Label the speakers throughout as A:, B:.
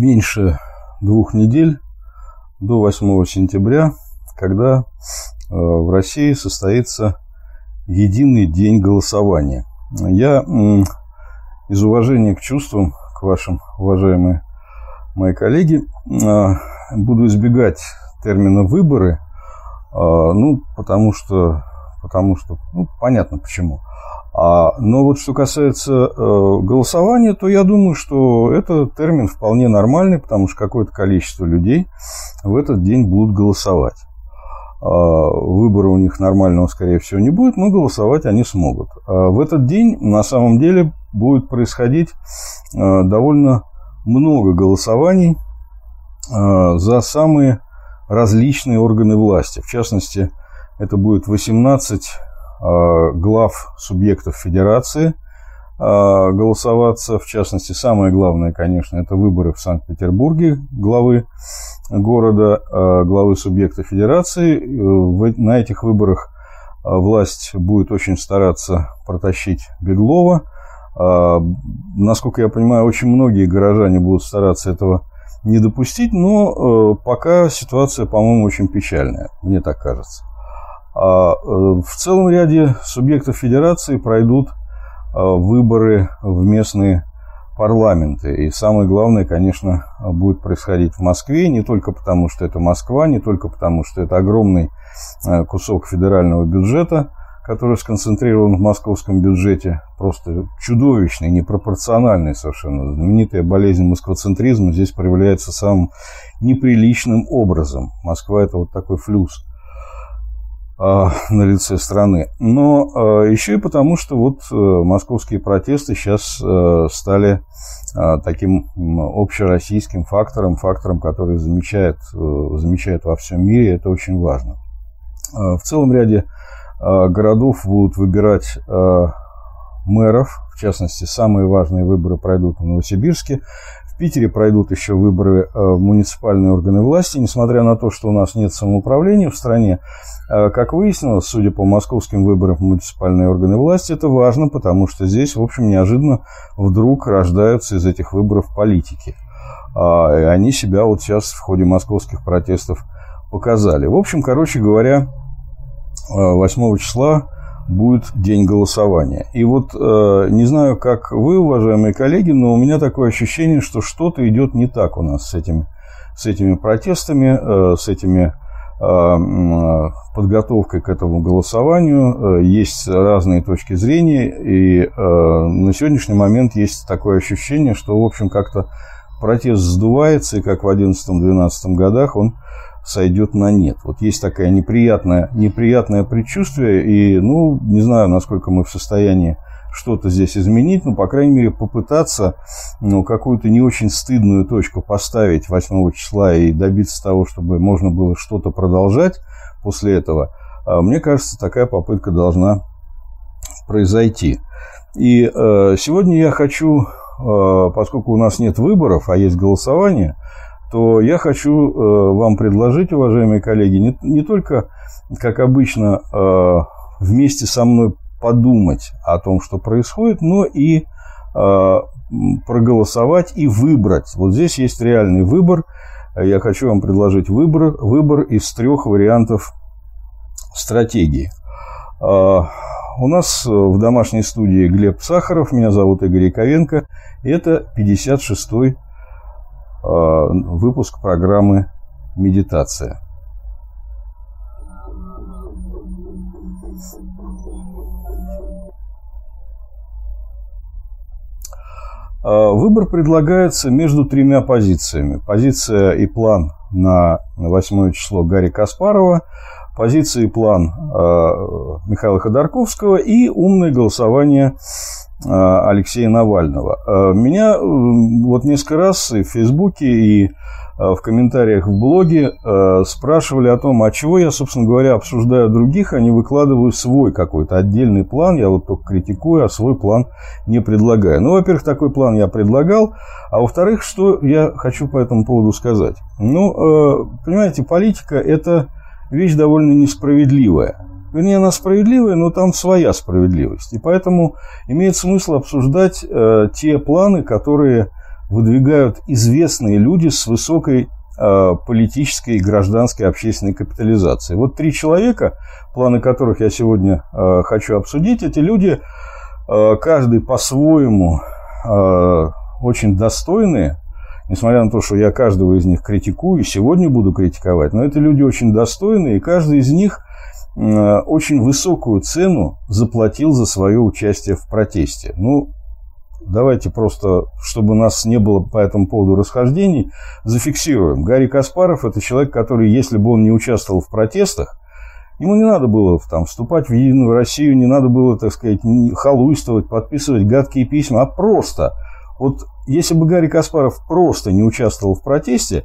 A: Меньше двух недель до 8 сентября, когда э, в России состоится единый день голосования. Я из уважения к чувствам, к вашим уважаемые мои коллеги, э, буду избегать термина «выборы», э, ну, потому что, потому что, ну, понятно почему. А, но вот что касается э, голосования, то я думаю, что это термин вполне нормальный, потому что какое-то количество людей в этот день будут голосовать. А, выбора у них нормального, скорее всего, не будет, но голосовать они смогут. А в этот день на самом деле будет происходить э, довольно много голосований э, за самые различные органы власти. В частности, это будет 18 Э, глав субъектов федерации э, голосоваться. В частности, самое главное, конечно, это выборы в Санкт-Петербурге главы города, э, главы субъекта федерации. На этих выборах власть будет очень стараться протащить Беглова. Насколько я понимаю, очень многие горожане будут стараться этого не допустить, но пока ситуация, по-моему, очень печальная, мне так кажется. А, э, в целом ряде субъектов федерации пройдут а, выборы в местные парламенты. И самое главное, конечно, будет происходить в Москве, не только потому, что это Москва, не только потому, что это огромный а, кусок федерального бюджета, который сконцентрирован в московском бюджете, просто чудовищный, непропорциональный совершенно. Знаменитая болезнь москвоцентризма здесь проявляется самым неприличным образом. Москва – это вот такой флюс – на лице страны. Но а, еще и потому, что вот э, московские протесты сейчас э, стали а, таким общероссийским фактором, фактором, который замечает, э, замечает во всем мире, это очень важно. В целом ряде городов будут выбирать мэров, в частности, самые важные выборы пройдут в Новосибирске. Питере пройдут еще выборы э, в муниципальные органы власти, несмотря на то, что у нас нет самоуправления в стране. Э, как выяснилось, судя по московским выборам в муниципальные органы власти, это важно, потому что здесь, в общем, неожиданно вдруг рождаются из этих выборов политики. А, и они себя вот сейчас в ходе московских протестов показали. В общем, короче говоря, 8 э, числа будет день голосования. И вот э, не знаю, как вы, уважаемые коллеги, но у меня такое ощущение, что что-то идет не так у нас с этими, с этими протестами, э, с этими э, подготовкой к этому голосованию. Э, есть разные точки зрения, и э, на сегодняшний момент есть такое ощущение, что, в общем, как-то протест сдувается, и как в 2011-2012 годах он сойдет на нет. Вот есть такое неприятное, неприятное предчувствие, и, ну, не знаю, насколько мы в состоянии что-то здесь изменить, но, по крайней мере, попытаться ну, какую-то не очень стыдную точку поставить 8 числа и добиться того, чтобы можно было что-то продолжать после этого, а, мне кажется, такая попытка должна произойти. И э, сегодня я хочу, э, поскольку у нас нет выборов, а есть голосование, то я хочу э, вам предложить, уважаемые коллеги, не, не только, как обычно, э, вместе со мной подумать о том, что происходит, но и э, проголосовать и выбрать. Вот здесь есть реальный выбор. Я хочу вам предложить выбор, выбор из трех вариантов стратегии. У нас в домашней студии Глеб Сахаров, меня зовут Игорь Яковенко. Это 56-й Э, выпуск программы «Медитация». Э, выбор предлагается между тремя позициями. Позиция и план на 8 число Гарри Каспарова, позиция и план э, Михаила Ходорковского и умное голосование а, Алексея Навального. А, меня вот несколько раз и в Фейсбуке, и в комментариях в блоге спрашивали о том, а чего я, собственно говоря, обсуждаю других, а не выкладываю свой какой-то отдельный план. Я вот только критикую, а свой план не предлагаю. Ну, во-первых, такой план я предлагал, а во-вторых, что я хочу по этому поводу сказать. Ну, понимаете, политика – это вещь довольно несправедливая. Вернее, она справедливая, но там своя справедливость. И поэтому имеет смысл обсуждать э, те планы, которые выдвигают известные люди с высокой э, политической гражданской общественной капитализацией. Вот три человека, планы которых я сегодня э, хочу обсудить, эти люди, э, каждый по-своему э, очень достойные, несмотря на то, что я каждого из них критикую, сегодня буду критиковать, но это люди очень достойные, и каждый из них э, очень высокую цену заплатил за свое участие в протесте. Ну, давайте просто, чтобы у нас не было по этому поводу расхождений, зафиксируем. Гарри Каспаров – это человек, который, если бы он не участвовал в протестах, Ему не надо было там, вступать в Единую Россию, не надо было, так сказать, халуйствовать, подписывать гадкие письма, а просто вот если бы Гарри Каспаров просто не участвовал в протесте,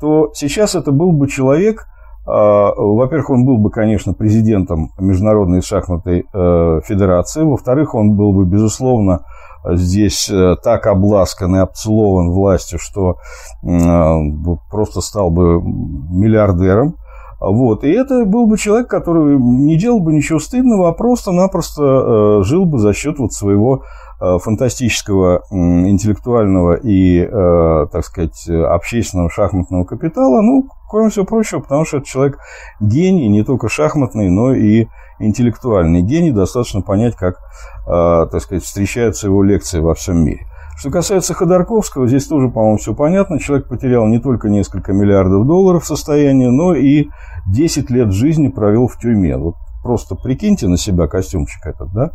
A: то сейчас это был бы человек, а, во-первых, он был бы, конечно, президентом Международной шахматной э, федерации, во-вторых, он был бы, безусловно, здесь э, так обласкан и обцелован властью, что э, просто стал бы миллиардером. Вот. И это был бы человек, который не делал бы ничего стыдного, а просто-напросто жил бы за счет вот своего Э, фантастического интеллектуального и, э, так сказать, общественного шахматного капитала, ну, кроме всего прочего, потому что это человек гений, не только шахматный, но и интеллектуальный гений. Достаточно понять, как, э, так сказать, встречаются его лекции во всем мире. Что касается Ходорковского, здесь тоже, по-моему, все понятно. Человек потерял не только несколько миллиардов долларов состояния, но и 10 лет жизни провел в тюрьме. Вот просто прикиньте на себя костюмчик этот, да,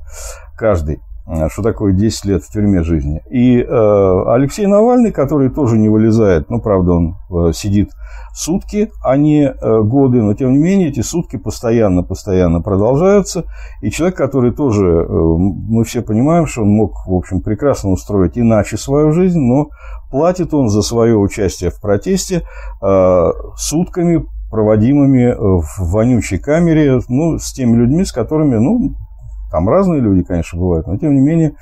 A: каждый. Э, что такое 10 лет в тюрьме жизни. И э, Алексей Навальный, который тоже не вылезает, ну, правда, он э, сидит сутки, а не э, годы, но тем не менее эти сутки постоянно-постоянно продолжаются. И человек, который тоже, э, мы все понимаем, что он мог, в общем, прекрасно устроить иначе свою жизнь, но платит он за свое участие в протесте э, сутками, проводимыми в вонючей камере, ну, с теми людьми, с которыми, ну, там разные люди, конечно, бывают, но тем не менее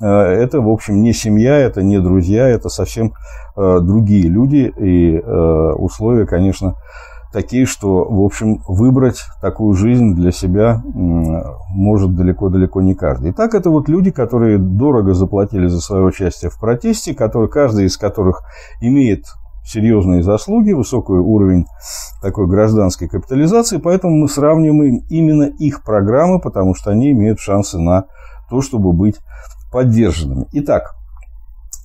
A: э, это, в общем, не семья, это не друзья, это совсем э, другие люди. И э, условия, конечно, такие, что, в общем, выбрать такую жизнь для себя может далеко-далеко не каждый. Итак, это вот люди, которые дорого заплатили за свое участие в протесте, которые, каждый из которых имеет серьезные заслуги, высокий уровень такой гражданской капитализации, поэтому мы сравниваем именно их программы, потому что они имеют шансы на то, чтобы быть поддержанными. Итак,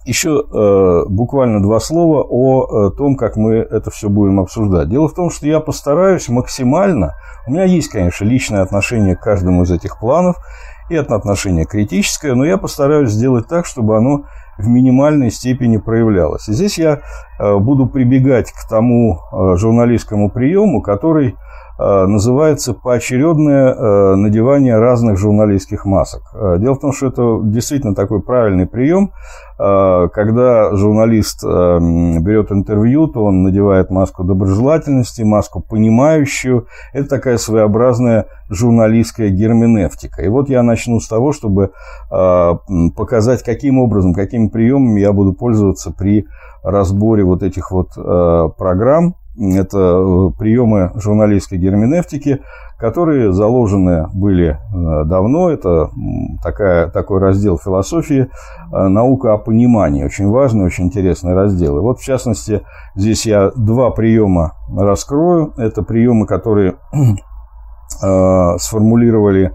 A: еще э, буквально два слова о э, том, как мы это все будем обсуждать. Дело в том, что я постараюсь максимально, у меня есть, конечно, личное отношение к каждому из этих планов, и это отношение критическое, но я постараюсь сделать так, чтобы оно в минимальной степени проявлялось. И здесь я э, буду прибегать к тому э, журналистскому приему, который называется поочередное надевание разных журналистских масок. Дело в том, что это действительно такой правильный прием, Э, когда журналист берет интервью, то он надевает маску доброжелательности, маску понимающую. Это такая своеобразная журналистская герменевтика. И вот я начну с того, чтобы э, показать, каким образом, какими приемами я буду пользоваться при разборе вот этих вот э, программ. Это приемы журналистской герменевтики, которые заложены были э, давно. Это такая, такой раздел философии э, «Наука о понимании». Очень важный, очень интересный раздел. И вот, в частности, здесь я два приема раскрою. Это приемы, которые э, сформулировали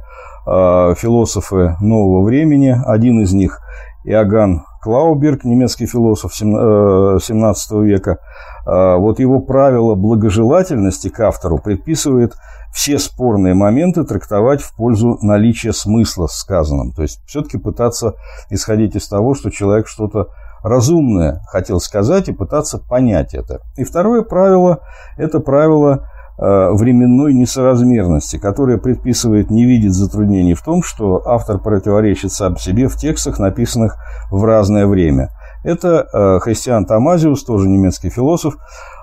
A: философы нового времени. Один из них Иоганн Клауберг, немецкий философ 17 века, вот его правило благожелательности к автору предписывает все спорные моменты трактовать в пользу наличия смысла в сказанном. То есть все-таки пытаться исходить из того, что человек что-то разумное хотел сказать и пытаться понять это. И второе правило – это правило э, временной несоразмерности, которое предписывает не видеть затруднений в том, что автор противоречит сам себе в текстах, написанных в разное время. Это э, Христиан Тамазиус, тоже немецкий философ,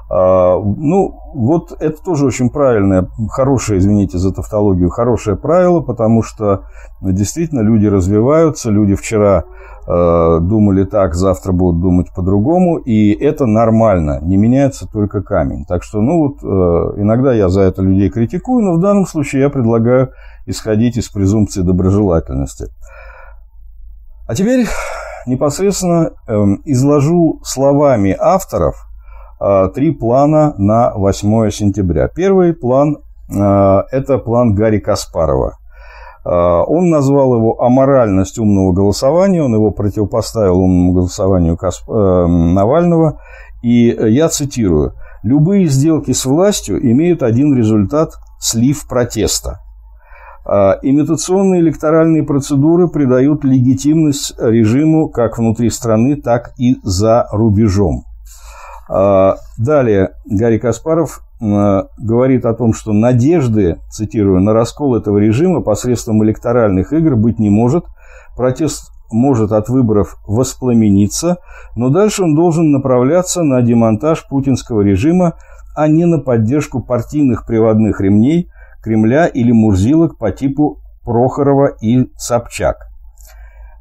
A: а, ну, вот это тоже очень правильное, хорошее, извините за тавтологию, хорошее правило, потому что действительно люди развиваются, люди вчера э, думали так, завтра будут думать по-другому, и это нормально, не меняется только камень. Так что, ну вот, э, иногда я за это людей критикую, но в данном случае я предлагаю исходить из презумпции доброжелательности. А теперь непосредственно эм, изложу словами авторов э, три плана на 8 сентября. Первый план э, – это план Гарри Каспарова. Он назвал его «Аморальность умного голосования», он его противопоставил умному голосованию Касп... Навального. И я цитирую – Любые сделки с властью имеют один результат – слив протеста. А имитационные электоральные процедуры придают легитимность режиму как внутри страны, так и за рубежом. Далее Гарри Каспаров говорит о том, что надежды, цитирую, на раскол этого режима посредством электоральных игр быть не может. Протест может от выборов воспламениться, но дальше он должен направляться на демонтаж путинского режима, а не на поддержку партийных приводных ремней Кремля или мурзилок по типу Прохорова и Собчак.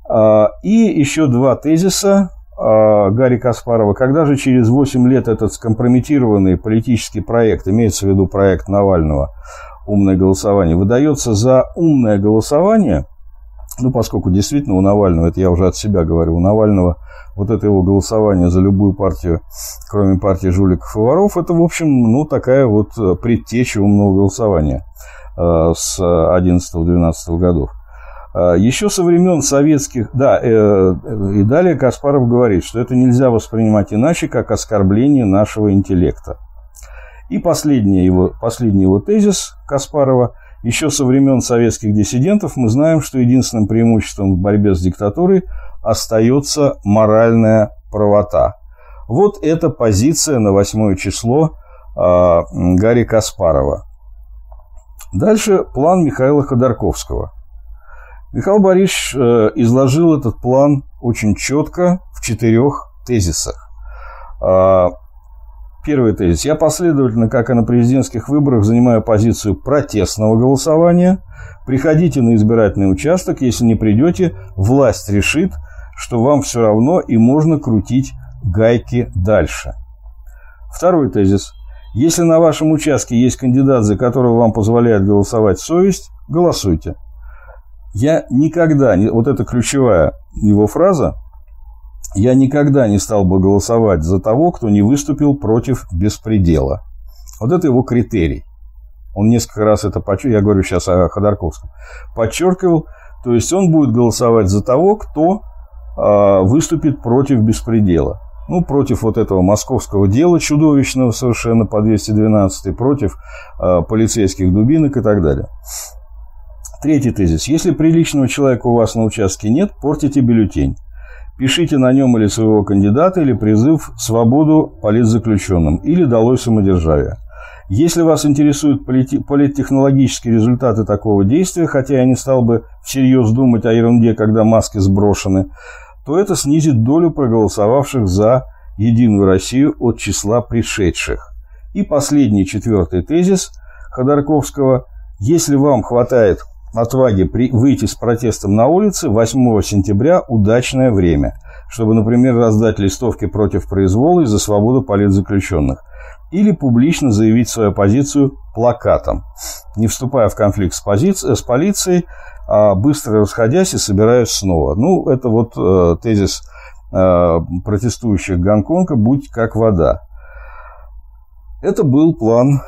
A: А, и еще два тезиса Гарри Каспарова. Когда же через 8 лет этот скомпрометированный политический проект, имеется в виду проект Навального, умное голосование, выдается за умное голосование – ну, поскольку действительно у Навального, это я уже от себя говорю, у Навального вот это его голосование за любую партию, кроме партии жуликов и воров, это, в общем, ну, такая вот предтеча умного голосования э, с 11-12 годов. Э, еще со времен советских... Да, э, и далее Каспаров говорит, что это нельзя воспринимать иначе, как оскорбление нашего интеллекта. И последний его, последний его тезис Каспарова – еще со времен советских диссидентов мы знаем, что единственным преимуществом в борьбе с диктатурой остается моральная правота. Вот эта позиция на 8 число э, Гарри Каспарова. Дальше план Михаила Ходорковского. Михаил Борисович э, изложил этот план очень четко в четырех тезисах. Э, Первый тезис. Я последовательно, как и на президентских выборах, занимаю позицию протестного голосования. Приходите на избирательный участок. Если не придете, власть решит, что вам все равно и можно крутить гайки дальше. Второй тезис. Если на вашем участке есть кандидат, за которого вам позволяет голосовать совесть, голосуйте. Я никогда, вот это ключевая его фраза, я никогда не стал бы голосовать за того, кто не выступил против беспредела. Вот это его критерий. Он несколько раз это подчеркивал, я говорю сейчас о Ходорковском, подчеркивал, то есть он будет голосовать за того, кто э, выступит против беспредела. Ну, против вот этого московского дела чудовищного совершенно по 212, против э, полицейских дубинок и так далее. Третий тезис. Если приличного человека у вас на участке нет, портите бюллетень. Пишите на нем или своего кандидата, или призыв «Свободу политзаключенным» или «Долой самодержавие». Если вас интересуют политтехнологические результаты такого действия, хотя я не стал бы всерьез думать о ерунде, когда маски сброшены, то это снизит долю проголосовавших за «Единую Россию» от числа пришедших. И последний, четвертый тезис Ходорковского. Если вам хватает отваги при, выйти с протестом на улицы 8 сентября удачное время, чтобы, например, раздать листовки против произвола и за свободу политзаключенных, или публично заявить свою позицию плакатом, не вступая в конфликт с, позицией, с полицией, а быстро расходясь и собираясь снова. Ну, это вот э, тезис э, протестующих Гонконга «Будь как вода». Это был план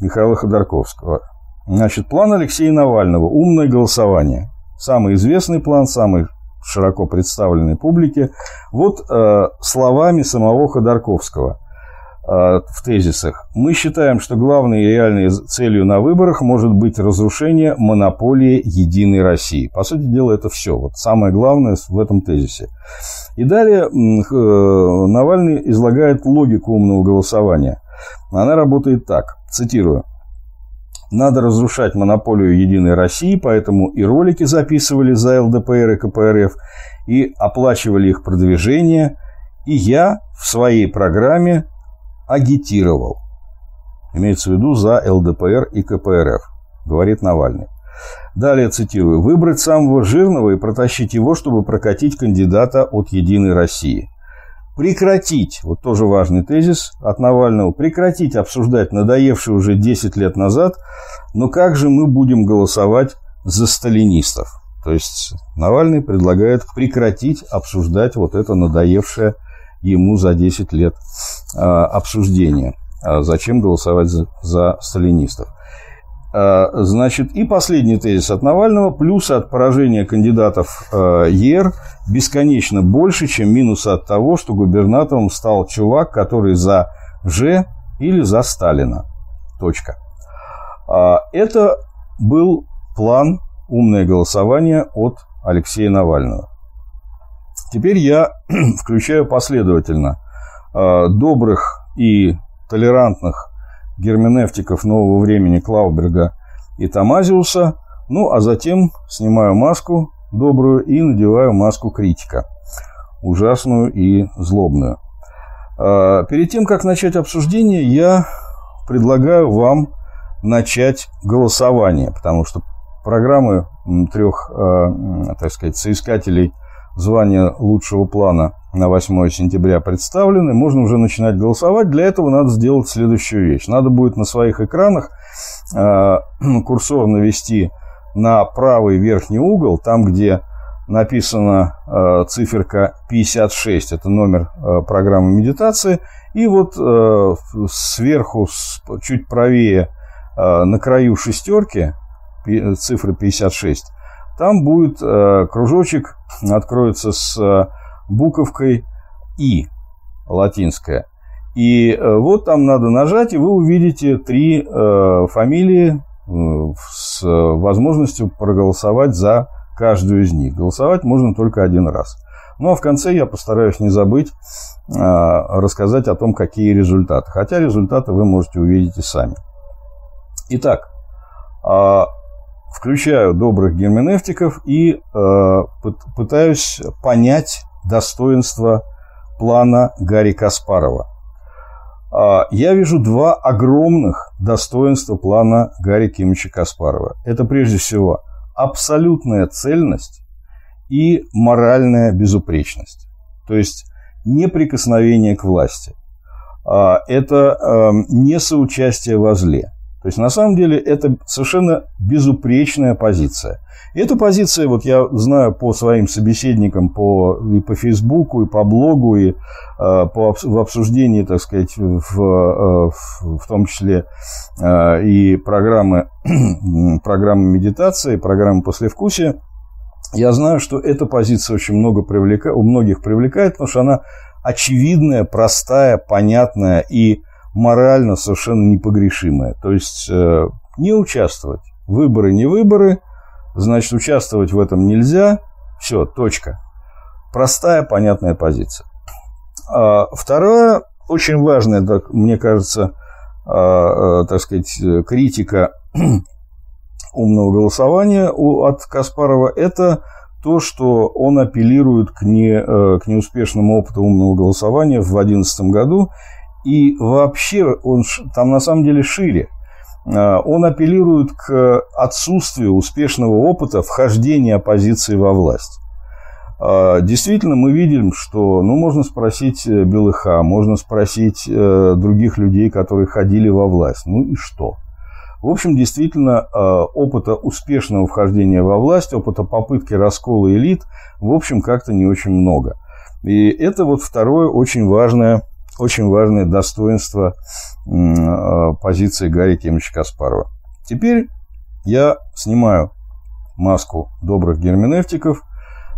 A: Михаила Ходорковского. Значит, план Алексея Навального «Умное голосование». Самый известный план, самый широко представленный публике. Вот э, словами самого Ходорковского э, в тезисах. Мы считаем, что главной и реальной целью на выборах может быть разрушение монополии Единой России. По сути дела, это все. Вот самое главное в этом тезисе. И далее э, Навальный излагает логику умного голосования. Она работает так. Цитирую. Надо разрушать монополию Единой России, поэтому и ролики записывали за ЛДПР и КПРФ, и оплачивали их продвижение, и я в своей программе агитировал. Имеется в виду за ЛДПР и КПРФ, говорит Навальный. Далее цитирую. «Выбрать самого жирного и протащить его, чтобы прокатить кандидата от «Единой России» прекратить, вот тоже важный тезис от Навального, прекратить обсуждать надоевший уже 10 лет назад, но как же мы будем голосовать за сталинистов? То есть Навальный предлагает прекратить обсуждать вот это надоевшее ему за 10 лет а, обсуждение. А зачем голосовать за, за сталинистов? А, значит, и последний тезис от Навального. Плюсы от поражения кандидатов а, ЕР бесконечно больше, чем минусы от того, что губернатором стал чувак, который за Ж или за Сталина. Точка. А, это был план «Умное голосование» от Алексея Навального. Теперь я включаю последовательно добрых и толерантных герменевтиков нового времени Клауберга и Тамазиуса, ну а затем снимаю маску добрую и надеваю маску критика, ужасную и злобную. А, перед тем, как начать обсуждение, я предлагаю вам начать голосование, потому что программы трех, а, так сказать, соискателей звания лучшего плана на 8 сентября представлены, можно уже начинать голосовать. Для этого надо сделать следующую вещь. Надо будет на своих экранах э, курсор навести на правый верхний угол, там, где написана э, циферка 56, это номер э, программы медитации, и вот э, сверху, чуть правее, э, на краю шестерки, цифры 56, там будет э, кружочек, откроется с буковкой «И» латинская. И э, вот там надо нажать, и вы увидите три э, фамилии э, с возможностью проголосовать за каждую из них. Голосовать можно только один раз. Ну а в конце я постараюсь не забыть рассказать о том, какие результаты. Хотя результаты вы можете увидеть и сами. Итак, включаю добрых герменевтиков и пытаюсь понять достоинства плана Гарри Каспарова. Э, я вижу два огромных достоинства плана Гарри Кимовича Каспарова. Это прежде всего абсолютная цельность и моральная безупречность. То есть неприкосновение к власти. Э, это э, не соучастие во зле. То есть, на самом деле, это совершенно безупречная позиция. И эта позиция, вот я знаю по своим собеседникам по, и по Фейсбуку, и по блогу, и э, по, в обсуждении, так сказать, в, э, в, в том числе э, и программы, программы медитации, программы послевкусия, я знаю, что эта позиция очень много привлека... у многих привлекает, потому что она очевидная, простая, понятная и морально совершенно непогрешимая. То есть э, не участвовать. Выборы не выборы, значит, участвовать в этом нельзя. Все, точка. Простая, понятная позиция. А второе, очень важное, так, мне кажется, а, а, так сказать, критика умного голосования у, от Каспарова, это то, что он апеллирует к, не, э, к неуспешному опыту умного голосования в 2011 году и вообще он там на самом деле шире. А, он апеллирует к отсутствию успешного опыта вхождения оппозиции во власть. А, действительно, мы видим, что, ну, можно спросить э, Белыха, можно спросить э, других людей, которые ходили во власть. Ну и что? В общем, действительно, а, опыта успешного вхождения во власть, опыта попытки раскола элит, в общем, как-то не очень много. И это вот второе очень важное очень важное достоинство э, позиции Гарри Кемовича Каспарова. Теперь я снимаю маску добрых герменевтиков,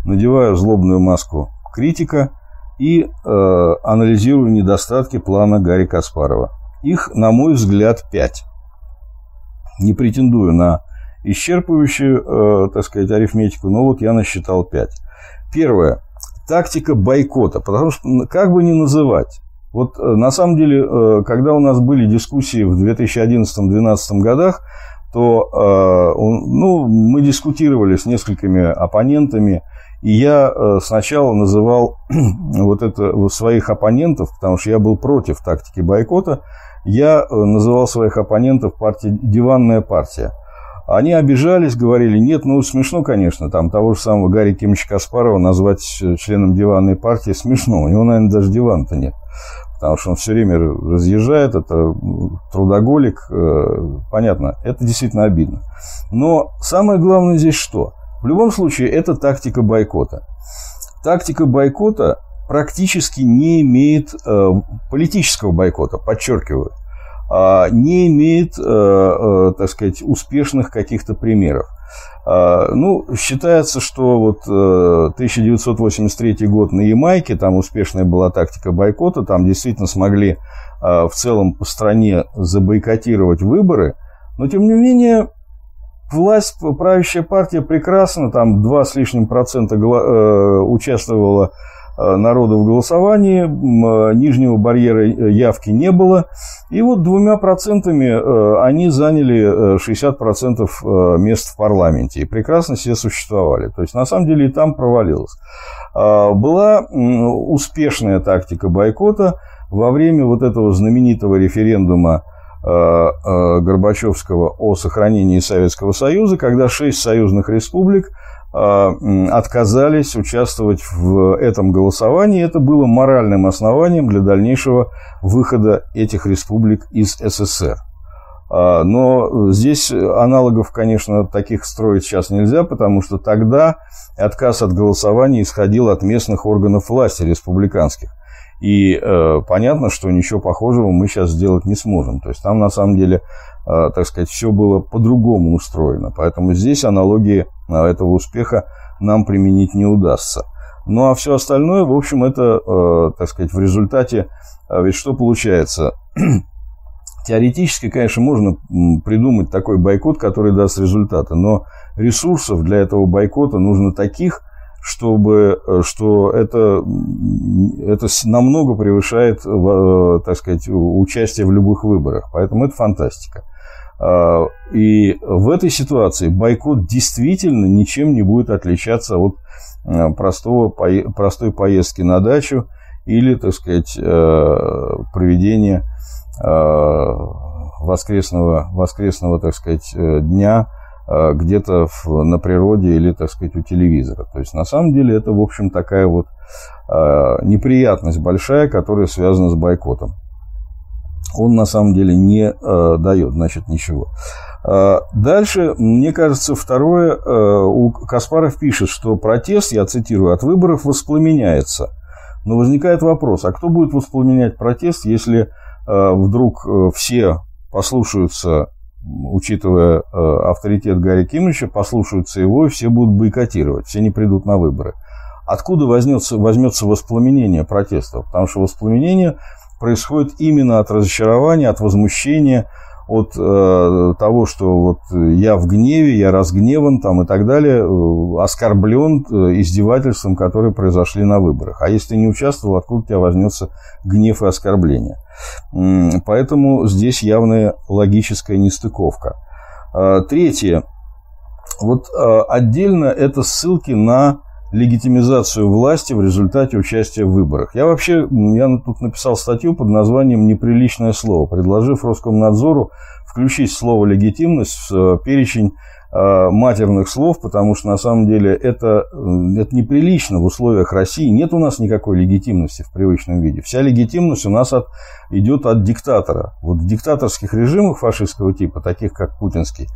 A: надеваю злобную маску критика и э, анализирую недостатки плана Гарри Каспарова. Их, на мой взгляд, пять. Не претендую на исчерпывающую, э, так сказать, арифметику, но вот я насчитал пять. Первое. Тактика бойкота. Потому что, как бы ни называть, вот э, на самом деле, э, когда у нас были дискуссии в 2011-2012 годах, то э, ну, мы дискутировали с несколькими оппонентами, и я сначала называл вот это своих оппонентов, потому что я был против тактики бойкота, я называл своих оппонентов партия, диванная партия. Они обижались, говорили, нет, ну смешно, конечно, там того же самого Гарри Кимовича Каспарова назвать членом диванной партии смешно, у него, наверное, даже дивана-то нет потому что он все время разъезжает, это трудоголик, э, понятно, это действительно обидно. Но самое главное здесь что? В любом случае, это тактика бойкота. Тактика бойкота практически не имеет э, политического бойкота, подчеркиваю, не имеет, э, э, так сказать, успешных каких-то примеров. Э, ну, считается, что вот э, 1983 год на Ямайке, там успешная была тактика бойкота, там действительно смогли э, в целом по стране забойкотировать выборы, но тем не менее власть, правящая партия прекрасно, там 2 с лишним процента э, участвовала э, народа в голосовании, э, нижнего барьера явки не было. И вот двумя процентами они заняли 60% мест в парламенте и прекрасно себе существовали. То есть, на самом деле, и там провалилось. Была успешная тактика бойкота во время вот этого знаменитого референдума Э, э, Горбачевского о сохранении Советского Союза, когда шесть союзных республик э, отказались участвовать в этом голосовании. Это было моральным основанием для дальнейшего выхода этих республик из СССР. Но здесь аналогов, конечно, таких строить сейчас нельзя, потому что тогда отказ от голосования исходил от местных органов власти республиканских. И э, понятно, что ничего похожего мы сейчас сделать не сможем. То есть там на самом деле, э, так сказать, все было по-другому устроено. Поэтому здесь аналогии э, этого успеха нам применить не удастся. Ну а все остальное, в общем, это, э, так сказать, в результате, э, ведь что получается? Теоретически, конечно, можно придумать такой бойкот, который даст результаты, но ресурсов для этого бойкота нужно таких, чтобы, э, что это, это намного превышает, э, так сказать, участие в любых выборах. Поэтому это фантастика. А, и в этой ситуации бойкот действительно ничем не будет отличаться от э, простого, простой поездки на дачу или, так сказать, проведения воскресного, воскресного так сказать, дня Э, где-то на природе или, так сказать, у телевизора. То есть, на самом деле, это, в общем, такая вот э, неприятность большая, которая связана с бойкотом. Он, на самом деле, не э, дает, значит, ничего. Дальше, мне кажется, второе, у Каспаров пишет, что протест, я цитирую, от выборов воспламеняется. Но возникает вопрос, а кто будет воспламенять протест, если вдруг все послушаются учитывая э, авторитет Гарри Кимовича, послушаются его, и все будут бойкотировать, все не придут на выборы. Откуда возьмется, возьмется воспламенение протестов? Потому что воспламенение происходит именно от разочарования, от возмущения, от э, того, что вот я в гневе, я разгневан там, и так далее, э, оскорблен э, издевательством, которые произошли на выборах. А если ты не участвовал, откуда у тебя возьмется гнев и оскорбление? Поэтому здесь явная логическая нестыковка. Э, третье. Вот э, отдельно это ссылки на легитимизацию власти в результате участия в выборах. Я вообще, я тут написал статью под названием «Неприличное слово», предложив Роскомнадзору включить слово «легитимность» в э, перечень э, матерных слов, потому что на самом деле это, э, это неприлично в условиях России. Нет у нас никакой легитимности в привычном виде. Вся легитимность у нас от, идет от диктатора. Вот в диктаторских режимах фашистского типа, таких как путинский,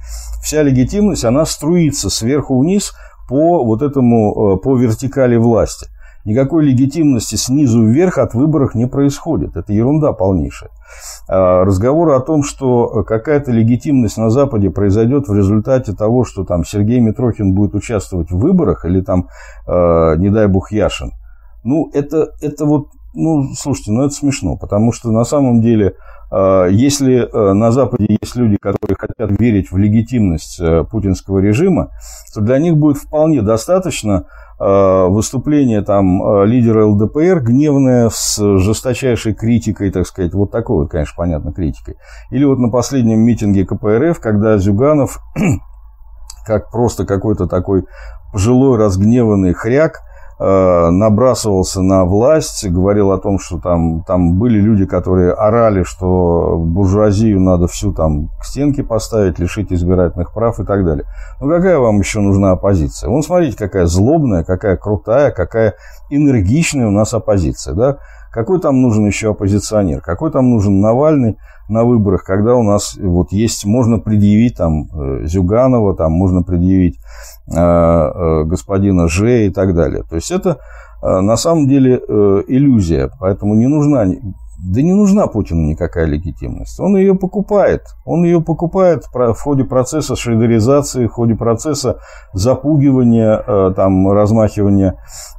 A: вся легитимность, она струится сверху вниз – по вот этому, э, по вертикали власти. Никакой легитимности снизу вверх от выборов не происходит. Это ерунда полнейшая. А, разговоры о том, что какая-то легитимность на Западе произойдет в результате того, что там Сергей Митрохин будет участвовать в выборах, или там, э, не дай бог, Яшин, ну, это, это вот, ну, слушайте, ну, это смешно, потому что на самом деле если э, на Западе есть люди, которые хотят верить в легитимность э, путинского режима, то для них будет вполне достаточно э, выступление там лидера ЛДПР гневное с жесточайшей критикой, так сказать, вот такой вот, конечно, понятно, критикой. Или вот на последнем митинге КПРФ, когда Зюганов, как просто какой-то такой пожилой разгневанный хряк, набрасывался на власть, говорил о том, что там, там были люди, которые орали, что буржуазию надо всю там к стенке поставить, лишить избирательных прав и так далее. Ну какая вам еще нужна оппозиция? Вон смотрите, какая злобная, какая крутая, какая энергичная у нас оппозиция. Да? Какой там нужен еще оппозиционер? Какой там нужен Навальный на выборах, когда у нас вот есть, можно предъявить там э, Зюганова, там можно предъявить э, э, господина Ж и так далее. То есть это э, на самом деле э, иллюзия, поэтому не нужна да не нужна Путину никакая легитимность. Он ее покупает. Он ее покупает в ходе процесса шейдеризации, в ходе процесса запугивания, э, там, размахивания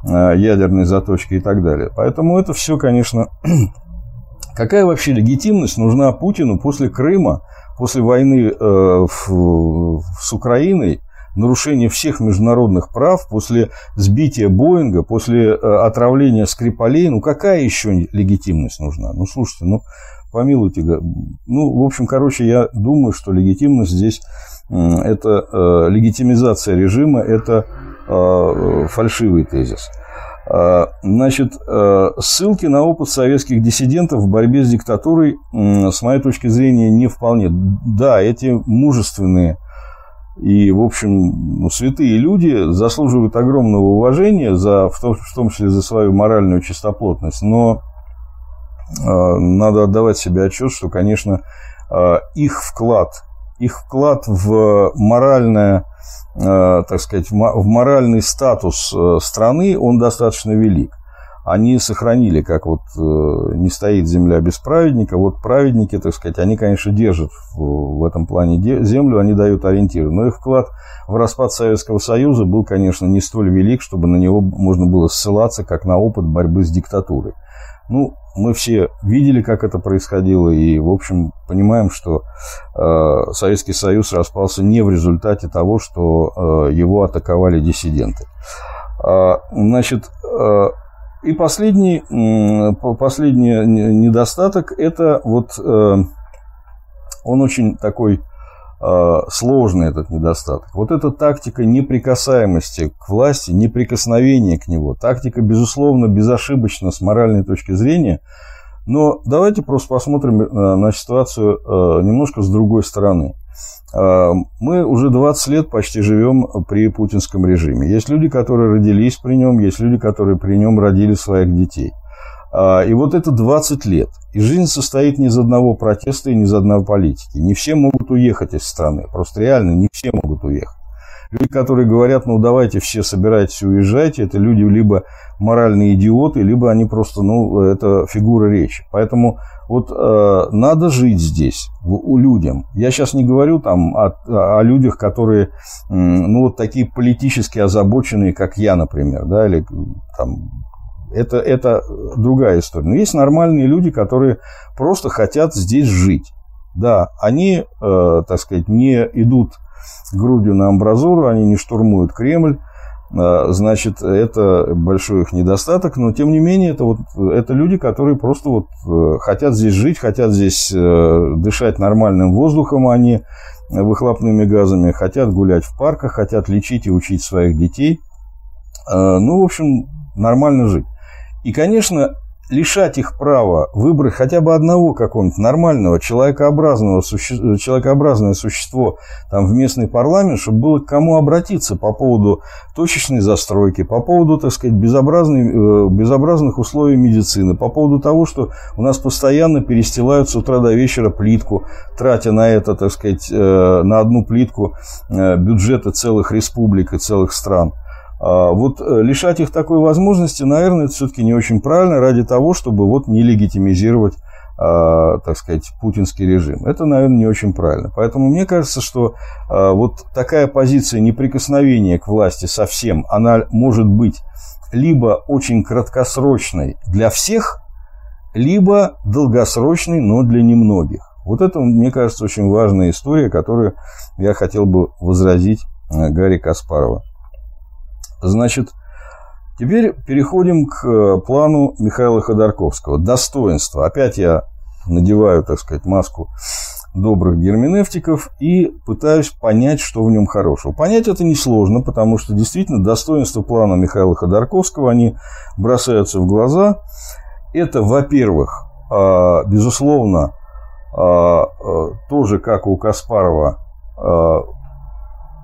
A: э, ядерной заточки и так далее. Поэтому это все, конечно... Какая вообще легитимность нужна Путину после Крыма, после войны э, с Украиной, нарушение всех международных прав, после сбития Боинга, после э, отравления Скрипалей, ну какая еще легитимность нужна? Ну слушайте, ну помилуйте, ну в общем, короче, я думаю, что легитимность здесь это э, легитимизация режима, это э, фальшивый тезис. Значит, ссылки на опыт советских диссидентов в борьбе с диктатурой, с моей точки зрения, не вполне. Да, эти мужественные и, в общем, святые люди заслуживают огромного уважения, за, в, том, в том числе за свою моральную чистоплотность. Но э, надо отдавать себе отчет, что, конечно, э, их вклад, их вклад в моральное, э, так сказать, в моральный статус э, страны, он достаточно велик они сохранили, как вот э, не стоит земля без праведника. Вот праведники, так сказать, они, конечно, держат в, этом плане землю, они дают ориентиры. Но их вклад в распад Советского Союза был, конечно, не столь велик, чтобы на него можно было ссылаться, как на опыт борьбы с диктатурой. Ну, мы все видели, как это происходило, и, в общем, понимаем, что э, Советский Союз распался не в результате того, что э, его атаковали диссиденты. Э, значит, э, и последний, последний недостаток – это вот э, он очень такой э, сложный, этот недостаток. Вот эта тактика неприкасаемости к власти, неприкосновения к него. Тактика, безусловно, безошибочна с моральной точки зрения. Но давайте просто посмотрим э, на ситуацию немножко с другой стороны. А, мы уже 20 лет почти живем при путинском режиме. Есть люди, которые родились при нем, есть люди, которые при нем родили своих детей. А, и вот это 20 лет. И жизнь состоит не из одного протеста и не из одной политики. Не все могут уехать из страны. Просто реально не все могут уехать. Люди, которые говорят, ну давайте все собирайтесь уезжайте, это люди либо моральные идиоты, либо они просто, ну, это фигура речи. Поэтому вот э, надо жить здесь, у, у людям. Я сейчас не говорю там о, о людях, которые, ну, вот такие политически озабоченные, как я, например, да, или там это, это другая история. Но есть нормальные люди, которые просто хотят здесь жить. Да, они, э, так сказать, не идут грудью на амбразуру, они не штурмуют Кремль, а, значит, это большой их недостаток, но тем не менее, это, вот, это люди, которые просто вот э, хотят здесь жить, хотят здесь э, дышать нормальным воздухом, а не выхлопными газами, хотят гулять в парках, хотят лечить и учить своих детей. А, ну, в общем, нормально жить. И, конечно, лишать их права выбрать хотя бы одного какого-нибудь нормального человекообразного суще... человекообразное существо там в местный парламент, чтобы было к кому обратиться по поводу точечной застройки, по поводу, так сказать, безобразной, э, безобразных условий медицины, по поводу того, что у нас постоянно перестилают с утра до вечера плитку, тратя на это, так сказать, э, на одну плитку э, бюджеты целых республик и целых стран. А, вот э, лишать их такой возможности, наверное, это все-таки не очень правильно ради того, чтобы вот не легитимизировать а, так сказать, путинский режим. Это, наверное, не очень правильно. Поэтому мне кажется, что а, вот такая позиция неприкосновения к власти совсем, она может быть либо очень краткосрочной для всех, либо долгосрочной, но для немногих. Вот это, мне кажется, очень важная история, которую я хотел бы возразить э, Гарри Каспарова. Значит, теперь переходим к э, плану Михаила Ходорковского. Достоинство. Опять я надеваю, так сказать, маску добрых герменевтиков и пытаюсь понять, что в нем хорошего. Понять это несложно, потому что действительно достоинства плана Михаила Ходорковского, они бросаются в глаза. Это, во-первых, а, безусловно, а, а, тоже как у Каспарова,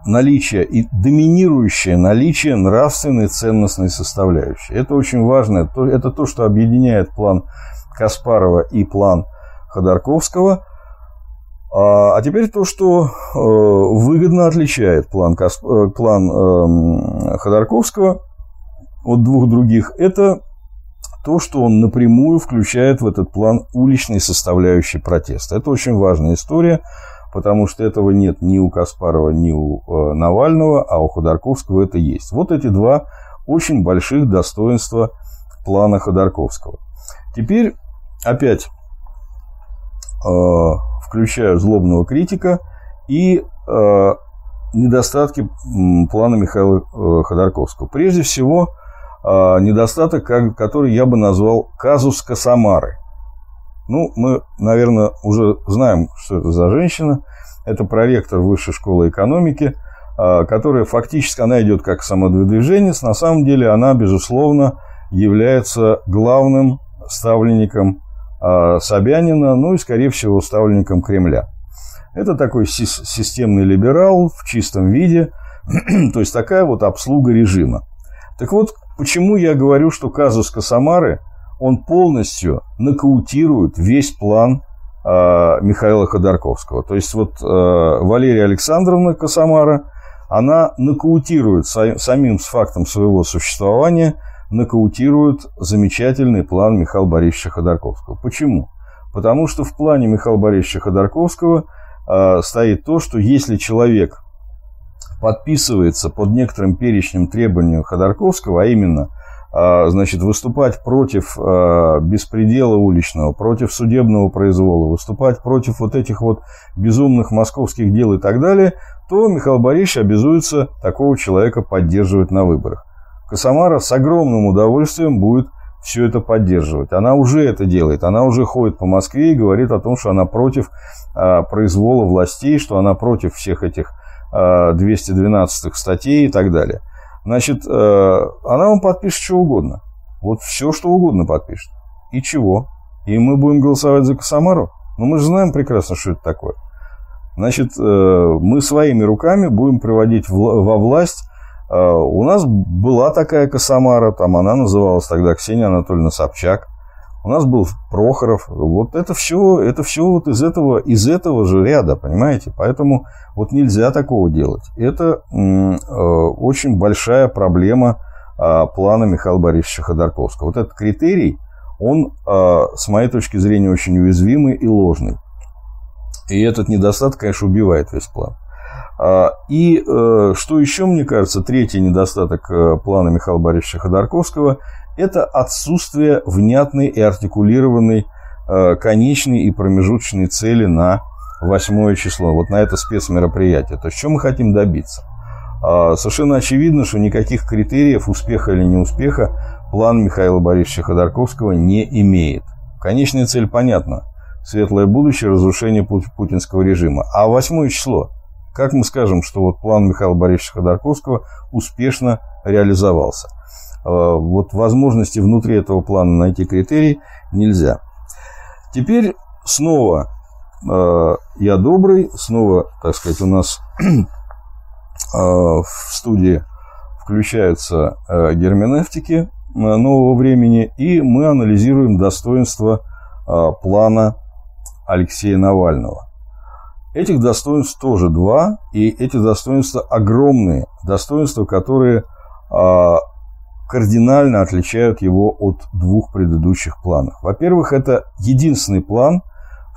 A: наличие и доминирующее наличие нравственной ценностной составляющей. Это очень важно. Это то, что объединяет план Каспарова и план Ходорковского. А, а теперь то, что э, выгодно отличает план, Касп... Э, план э, Ходорковского от двух других, это то, что он напрямую включает в этот план уличной составляющей протеста. Это очень важная история, потому что этого нет ни у Каспарова, ни у э, Навального, а у Ходорковского это есть. Вот эти два очень больших достоинства плана Ходорковского. Теперь опять э, включаю злобного критика и э, недостатки плана Михаила э, Ходорковского. Прежде всего, э, недостаток, который я бы назвал казус Косомары. Ну, мы, наверное, уже знаем, что это за женщина. Это проректор Высшей школы экономики, э, которая фактически, она идет как самодвиженец. На самом деле она, безусловно, является главным ставленником а, Собянина, ну и, скорее всего, ставленником Кремля. Это такой системный либерал в чистом виде, то есть такая вот обслуга режима. Так вот, почему я говорю, что казус Косомары, он полностью нокаутирует весь план э, Михаила Ходорковского. То есть вот э, Валерия Александровна Косомара, она нокаутирует са- самим с фактом своего существования – нокаутируют замечательный план Михаила Борисовича Ходорковского. Почему? Потому что в плане Михаила Борисовича Ходорковского э, стоит то, что если человек подписывается под некоторым перечнем требований Ходорковского, а именно значит, выступать против э, беспредела уличного, против судебного произвола, выступать против вот этих вот безумных московских дел и так далее, то Михаил Борисович обязуется такого человека поддерживать на выборах. Косомара с огромным удовольствием будет все это поддерживать. Она уже это делает. Она уже ходит по Москве и говорит о том, что она против а, произвола властей, что она против всех этих а, 212 статей и так далее. Значит, а, она вам подпишет что угодно. Вот все, что угодно подпишет. И чего? И мы будем голосовать за Косомару? Ну, мы же знаем прекрасно, что это такое. Значит, э, мы своими руками будем приводить во власть а, у нас была такая Косомара, там она называлась тогда Ксения Анатольевна Собчак. У нас был Прохоров. Вот это все, это все вот из этого, из этого же ряда, понимаете? Поэтому вот нельзя такого делать. Это э, очень большая проблема э, плана Михаила Борисовича Ходорковского. Вот этот критерий, он, э, с моей точки зрения, очень уязвимый и ложный. И этот недостаток, конечно, убивает весь план. А, и э, что еще, мне кажется, третий недостаток э, плана Михаила Борисовича Ходорковского – это отсутствие внятной и артикулированной э, конечной и промежуточной цели на восьмое число, вот на это спецмероприятие. То есть, что мы хотим добиться? А, совершенно очевидно, что никаких критериев успеха или неуспеха план Михаила Борисовича Ходорковского не имеет. Конечная цель понятна. Светлое будущее, разрушение путинского режима. А восьмое число – как мы скажем, что вот план Михаила Борисовича Ходорковского успешно реализовался? А, вот возможности внутри этого плана найти критерий нельзя. Теперь снова а, я добрый, снова, так сказать, у нас а, в студии включаются герменевтики нового времени, и мы анализируем достоинства плана Алексея Навального. Этих достоинств тоже два, и эти достоинства огромные, достоинства, которые а, кардинально отличают его от двух предыдущих планов. Во-первых, это единственный план,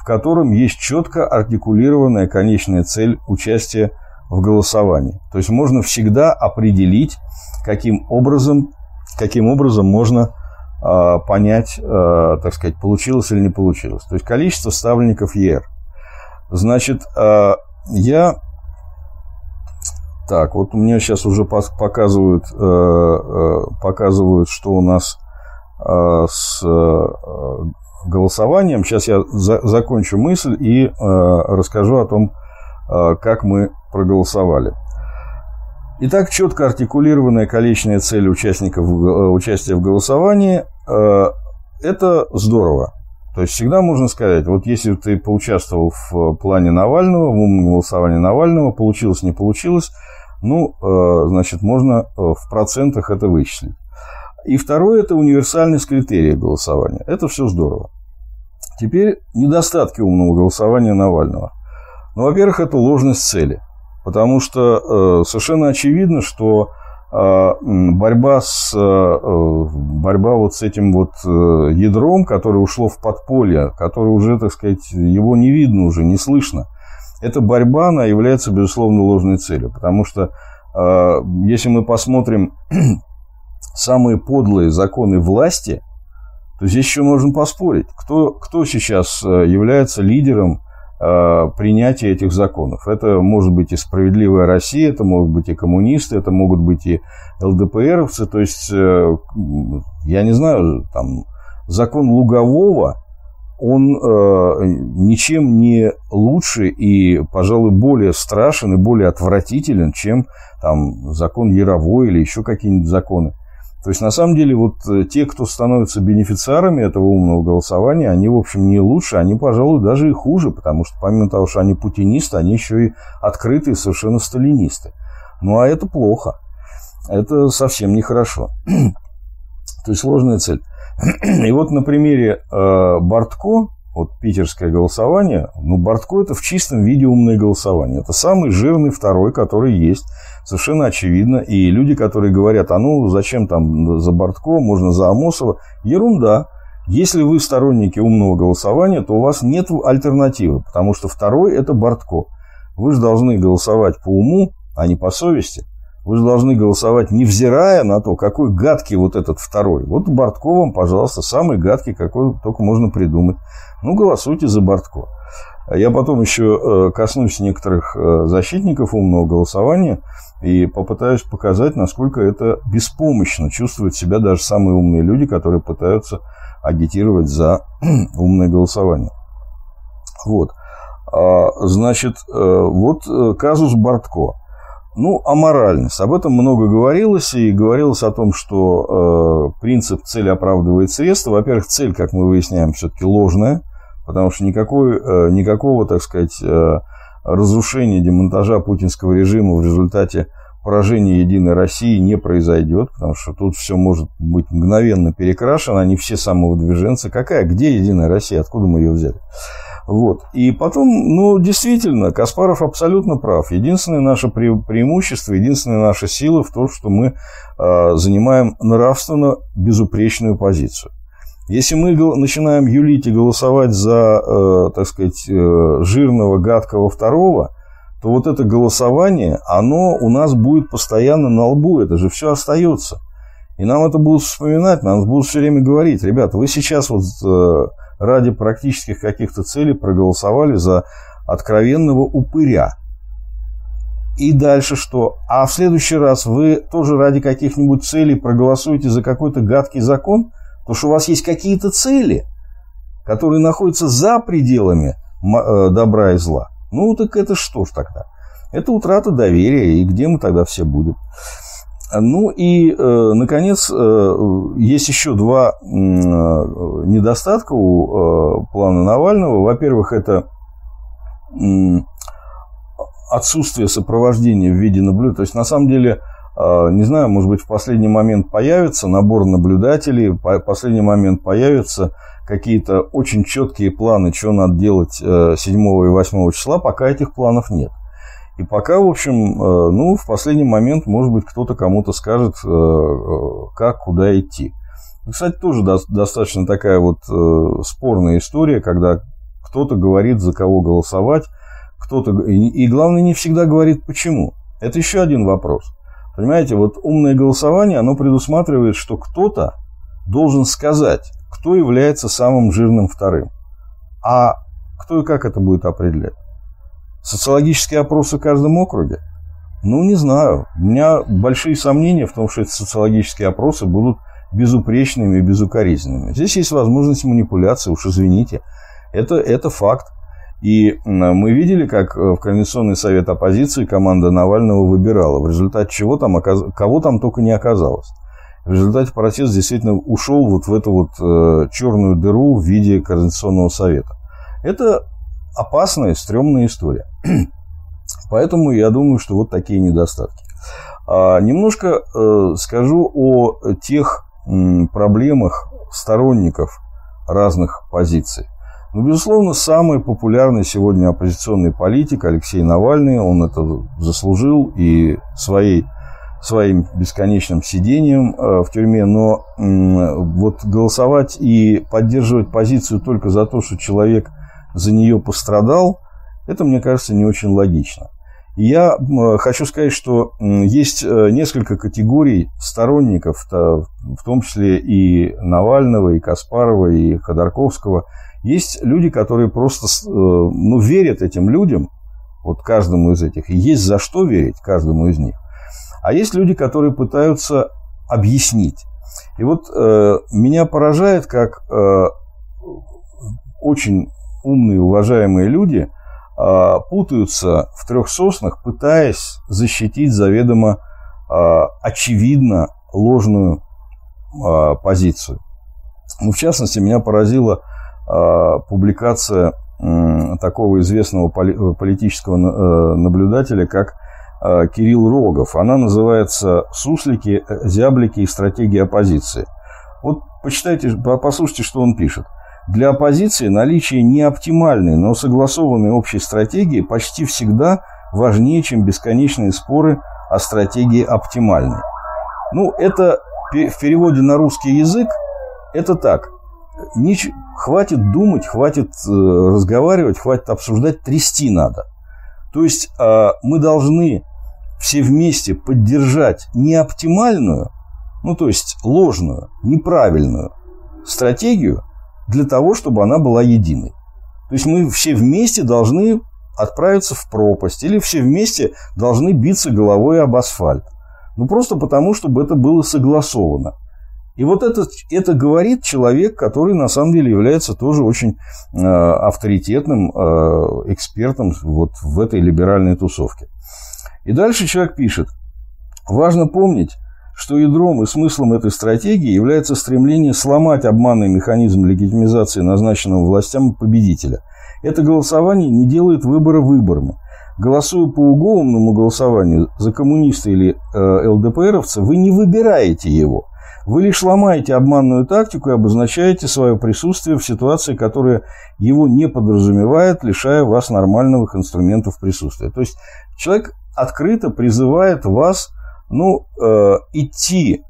A: в котором есть четко артикулированная конечная цель участия в голосовании. То есть можно всегда определить, каким образом, каким образом можно э, понять, э, так сказать, получилось или не получилось. То есть количество ставленников ЕР – Значит, а, я... Так, вот меня сейчас уже показывают, э, э, показывают, что у нас а, с э, голосованием. Сейчас я закончу мысль и расскажу о том, как мы проголосовали. Итак, четко артикулированная количественная цель участников участия в голосовании – это здорово. То есть всегда можно сказать, вот если ты поучаствовал в плане Навального, в умном голосовании Навального, получилось, не получилось, ну, э, значит, можно э, в процентах это вычислить. И второе – это универсальность критерия голосования. Это все здорово. Теперь недостатки умного голосования Навального. Ну, во-первых, это ложность цели. Потому что э, совершенно очевидно, что э, борьба, с, э, борьба вот с этим вот э, ядром, которое ушло в подполье, которое уже, так сказать, его не видно уже, не слышно, эта борьба, она является, безусловно, ложной целью. Потому что э, если мы посмотрим самые подлые законы власти, то здесь еще можно поспорить, кто, кто сейчас э, является лидером э, принятия этих законов. Это может быть и «Справедливая Россия», это могут быть и коммунисты, это могут быть и ЛДПРовцы. То есть, э, я не знаю, там, закон Лугового, он э, ничем не лучше и, пожалуй, более страшен и более отвратителен, чем там, закон Яровой или еще какие-нибудь законы. То есть, на самом деле, вот э, те, кто становятся бенефициарами этого умного голосования, они, в общем, не лучше, они, пожалуй, даже и хуже, потому что, помимо того, что они путинисты, они еще и открытые совершенно сталинисты. Ну, а это плохо. Это совсем нехорошо. То есть, сложная цель. И вот на примере э, Бортко, вот питерское голосование, ну, Бортко это в чистом виде умное голосование. Это самый жирный второй, который есть. Совершенно очевидно. И люди, которые говорят, а ну, зачем там за Бортко, можно за Амосова. Ерунда. Если вы сторонники умного голосования, то у вас нет альтернативы, потому что второй – это Бортко. Вы же должны голосовать по уму, а не по совести. Вы же должны голосовать, невзирая на то, какой гадкий вот этот второй. Вот Бортко пожалуйста, самый гадкий, какой только можно придумать. Ну, голосуйте за Бортко. Я потом еще э, коснусь некоторых э, защитников умного голосования и попытаюсь показать, насколько это беспомощно чувствуют себя даже самые умные люди, которые пытаются агитировать за умное голосование. Вот. А, значит, э, вот казус Бортко. Ну, аморальность. Об этом много говорилось, и говорилось о том, что э, принцип «цель оправдывает средства». Во-первых, цель, как мы выясняем, все-таки ложная, потому что никакой, э, никакого, так сказать, э, разрушения, демонтажа путинского режима в результате поражения Единой России не произойдет, потому что тут все может быть мгновенно перекрашено, они все самовыдвиженцы. Какая, где Единая Россия, откуда мы ее взяли? Вот. И потом, ну, действительно, Каспаров абсолютно прав. Единственное наше пре преимущество, единственная наша сила в том, что мы э, занимаем нравственно безупречную позицию. Если мы начинаем юлить и голосовать за, э, так сказать, э, жирного, гадкого второго, то вот это голосование, оно у нас будет постоянно на лбу, это же все остается. И нам это будут вспоминать, нам будут все время говорить, ребята, вы сейчас вот э, ради практических каких-то целей проголосовали за откровенного упыря. И дальше что? А в следующий раз вы тоже ради каких-нибудь целей проголосуете за какой-то гадкий закон, потому что у вас есть какие-то цели, которые находятся за пределами э, добра и зла. Ну, так это что ж тогда? Это утрата доверия, и где мы тогда все будем? Ну и, э, наконец, э, есть еще два э, недостатка у плана Навального. Во-первых, это отсутствие сопровождения в виде наблюдателя. То есть, на самом деле, не знаю, может быть, в последний момент появится набор наблюдателей, в последний момент появятся какие-то очень четкие планы, что надо делать 7 и 8 числа, пока этих планов нет. И пока, в общем, э, ну, в последний момент, может быть, кто-то кому-то скажет, э, э, как, куда идти. кстати, тоже достаточно такая вот спорная история, когда кто-то говорит, за кого голосовать, кто-то... И главное, не всегда говорит, почему. Это еще один вопрос. Понимаете, вот умное голосование, оно предусматривает, что кто-то должен сказать, кто является самым жирным вторым. А кто и как это будет определять? Социологические опросы в каждом округе? Ну, не знаю. У меня большие сомнения в том, что эти социологические опросы будут безупречными и безукоризненными. Здесь есть возможность манипуляции, уж извините. Это, это факт. И мы видели, как э, в Координационный совет оппозиции команда Навального выбирала, в результате чего там, кого там только не оказалось. В результате протест действительно ушел вот в эту вот э, черную дыру в виде Координационного совета. Это опасная, стрёмная история. Поэтому я думаю, что вот такие недостатки. А немножко э, скажу о тех проблемах сторонников разных позиций. Ну, безусловно, самый популярный сегодня оппозиционный политик Алексей Навальный, он это заслужил и своей, своим бесконечным сидением э, в тюрьме, но вот голосовать и поддерживать позицию только за то, что человек за нее пострадал, это, мне кажется, не очень логично. Я хочу сказать, что есть э, несколько категорий сторонников, в том числе и Навального, и Каспарова, и Ходорковского. Есть люди, которые просто э, ну, верят этим людям, вот каждому из этих, и есть за что верить каждому из них. А есть люди, которые пытаются объяснить. И вот э, меня поражает, как э, очень умные, уважаемые люди – а, путаются в трех соснах, пытаясь защитить заведомо а, очевидно ложную а, позицию. Ну, в частности, меня поразила публикация такого известного политического э, наблюдателя, как Кирилл Рогов. Она называется «Суслики, зяблики и стратегия оппозиции». Вот почитайте, послушайте, что он пишет – для оппозиции наличие неоптимальной, но согласованной общей стратегии почти всегда важнее, чем бесконечные споры о стратегии оптимальной. Ну, это в переводе на русский язык, это так. Нич... Хватит думать, хватит э, разговаривать, хватит обсуждать, трясти надо. То есть э, мы должны все вместе поддержать неоптимальную, ну то есть ложную, неправильную стратегию, для того, чтобы она была единой. То есть мы все вместе должны отправиться в пропасть или все вместе должны биться головой об асфальт. Ну, просто потому, чтобы это было согласовано. И вот это, это говорит человек, который на самом деле является тоже очень э, авторитетным э, экспертом вот в этой либеральной тусовке. И дальше человек пишет, важно помнить, что ядром и смыслом этой стратегии является стремление сломать обманный механизм легитимизации назначенного властям победителя. Это голосование не делает выбора выборами. Голосуя по уголовному голосованию за коммуниста или э, ЛДПРовца, вы не выбираете его. Вы лишь ломаете обманную тактику и обозначаете свое присутствие в ситуации, которая его не подразумевает, лишая вас нормальных инструментов присутствия. То есть человек открыто призывает вас ну, э, идти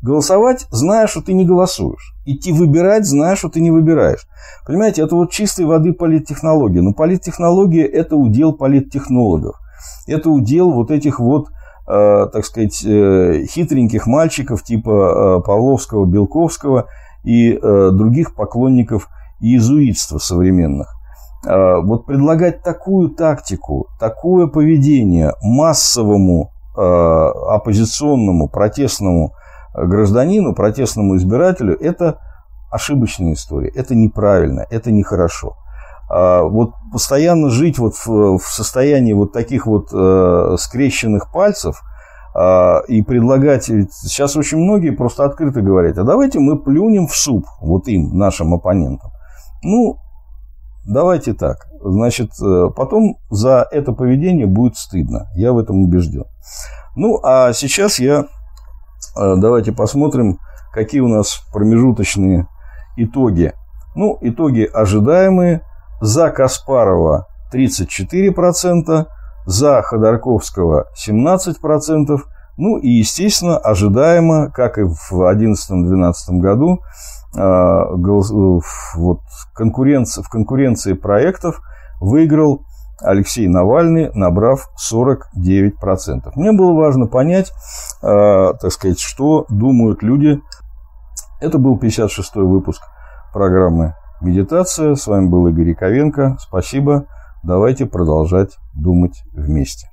A: голосовать, зная, что ты не голосуешь. Идти выбирать, зная, что ты не выбираешь. Понимаете, это вот чистой воды политтехнология. Но политтехнология – это удел политтехнологов. Это удел вот этих вот, э, так сказать, э, хитреньких мальчиков типа э, Павловского, Белковского и э, других поклонников иезуитства современных. Э, вот предлагать такую тактику, такое поведение массовому оппозиционному протестному гражданину, протестному избирателю, это ошибочная история, это неправильно, это нехорошо. А вот постоянно жить вот в, состоянии вот таких вот э, скрещенных пальцев э, и предлагать, сейчас очень многие просто открыто говорят, а давайте мы плюнем в суп вот им, нашим оппонентам. Ну, давайте так. Значит, э, потом за это поведение будет стыдно. Я в этом убежден. Ну, а сейчас я... Э, давайте посмотрим, какие у нас промежуточные итоги. Ну, итоги ожидаемые. За Каспарова 34%, за Ходорковского 17%. Ну и, естественно, ожидаемо, как и в 2011-2012 году, э, вот, конкуренция, в конкуренции проектов выиграл Алексей Навальный, набрав 49%. Мне было важно понять, э, так сказать, что думают люди. Это был 56-й выпуск программы «Медитация». С вами был Игорь Яковенко. Спасибо. Давайте продолжать думать вместе.